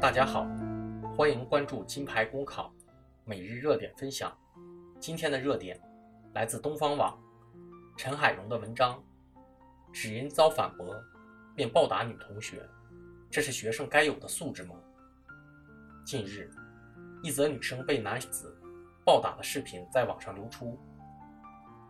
大家好，欢迎关注金牌公考每日热点分享。今天的热点来自东方网陈海荣的文章，只因遭反驳便暴打女同学，这是学生该有的素质吗？近日，一则女生被男子暴打的视频在网上流出，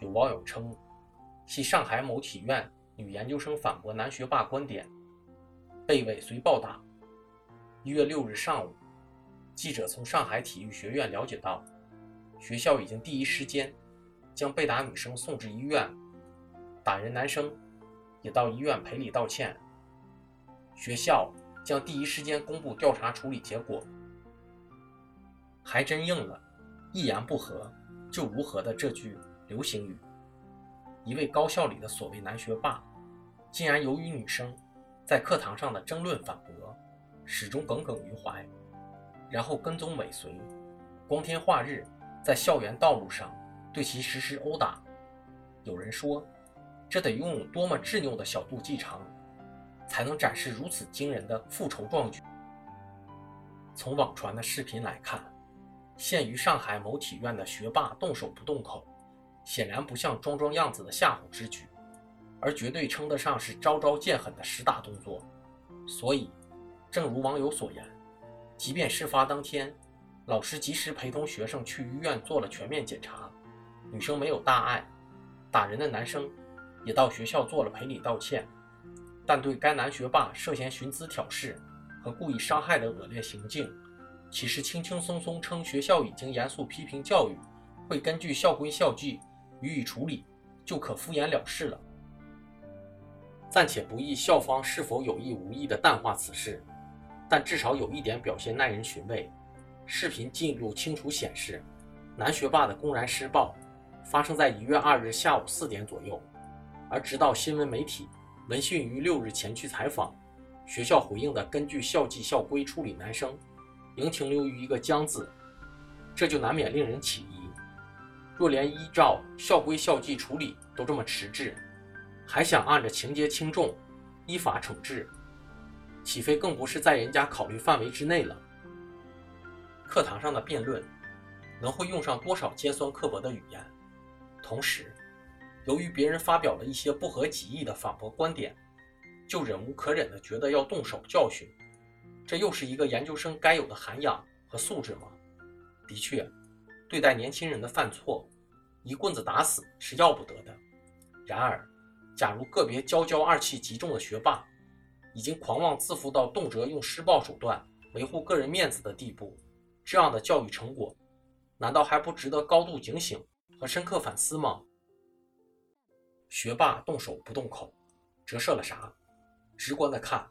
有网友称系上海某体院女研究生反驳男学霸观点，被尾随暴打。一月六日上午，记者从上海体育学院了解到，学校已经第一时间将被打女生送至医院，打人男生也到医院赔礼道歉。学校将第一时间公布调查处理结果。还真应了“一言不合就如何”的这句流行语。一位高校里的所谓男学霸，竟然由于女生在课堂上的争论反驳。始终耿耿于怀，然后跟踪尾随，光天化日在校园道路上对其实施殴打。有人说，这得拥有多么执拗的小肚鸡肠，才能展示如此惊人的复仇壮举？从网传的视频来看，限于上海某体院的学霸动手不动口，显然不像装装样子的吓唬之举，而绝对称得上是招招见狠的实打动作。所以。正如网友所言，即便事发当天，老师及时陪同学生去医院做了全面检查，女生没有大碍，打人的男生也到学校做了赔礼道歉，但对该男学霸涉嫌寻滋挑事和故意伤害的恶劣行径，岂是轻轻松松称学校已经严肃批评教育，会根据校规校纪予以处理，就可敷衍了事了？暂且不议校方是否有意无意地淡化此事。但至少有一点表现耐人寻味，视频记录清楚显示，男学霸的公然施暴发生在一月二日下午四点左右，而直到新闻媒体闻讯于六日前去采访，学校回应的根据校纪校规处理男生，仍停留于一个将字，这就难免令人起疑。若连依照校规校纪处理都这么迟滞，还想按着情节轻重依法惩治？岂非更不是在人家考虑范围之内了？课堂上的辩论，能会用上多少尖酸刻薄的语言？同时，由于别人发表了一些不合己意的反驳观点，就忍无可忍地觉得要动手教训，这又是一个研究生该有的涵养和素质吗？的确，对待年轻人的犯错，一棍子打死是要不得的。然而，假如个别骄骄二气极重的学霸，已经狂妄自负到动辄用施暴手段维护个人面子的地步，这样的教育成果，难道还不值得高度警醒和深刻反思吗？学霸动手不动口，折射了啥？直观的看，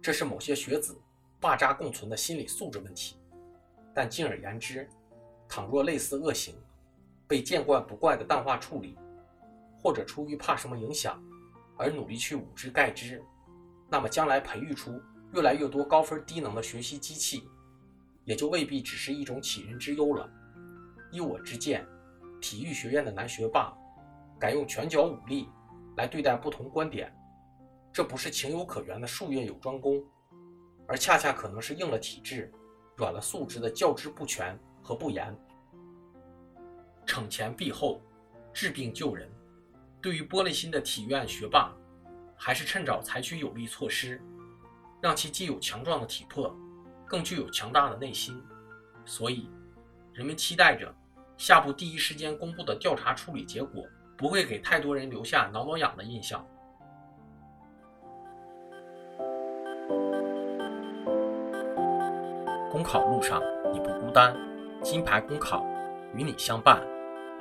这是某些学子霸渣共存的心理素质问题。但进而言之，倘若类似恶行被见惯不怪的淡化处理，或者出于怕什么影响而努力去捂之盖之。那么将来培育出越来越多高分低能的学习机器，也就未必只是一种杞人之忧了。依我之见，体育学院的男学霸敢用拳脚武力来对待不同观点，这不是情有可原的术业有专攻，而恰恰可能是硬了体质、软了素质的教之不全和不严。惩前毖后，治病救人。对于玻璃心的体院学霸。还是趁早采取有力措施，让其既有强壮的体魄，更具有强大的内心。所以，人们期待着下部第一时间公布的调查处理结果不会给太多人留下挠挠痒的印象。公考路上你不孤单，金牌公考与你相伴。